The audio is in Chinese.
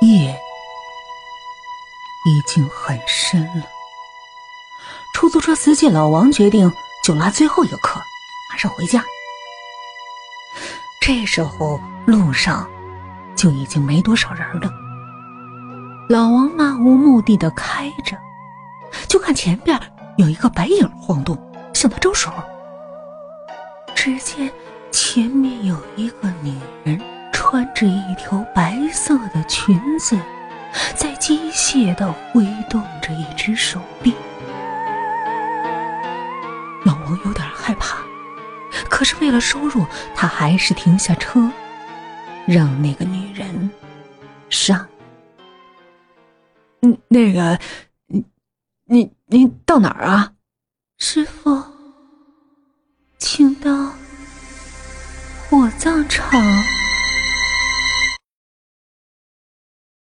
夜已经很深了。出租车司机老王决定就拉最后一个客，马上回家。这时候路上就已经没多少人了。老王漫无目的的开着，就看前边有一个白影晃动，向他招手。只见前面有一个女人，穿着一条白色的裙子，在机械的挥动着一只手臂。老王有点害怕，可是为了收入，他还是停下车，让那个女人上。嗯，那个，你，你，你到哪儿啊？师傅，请到火葬场。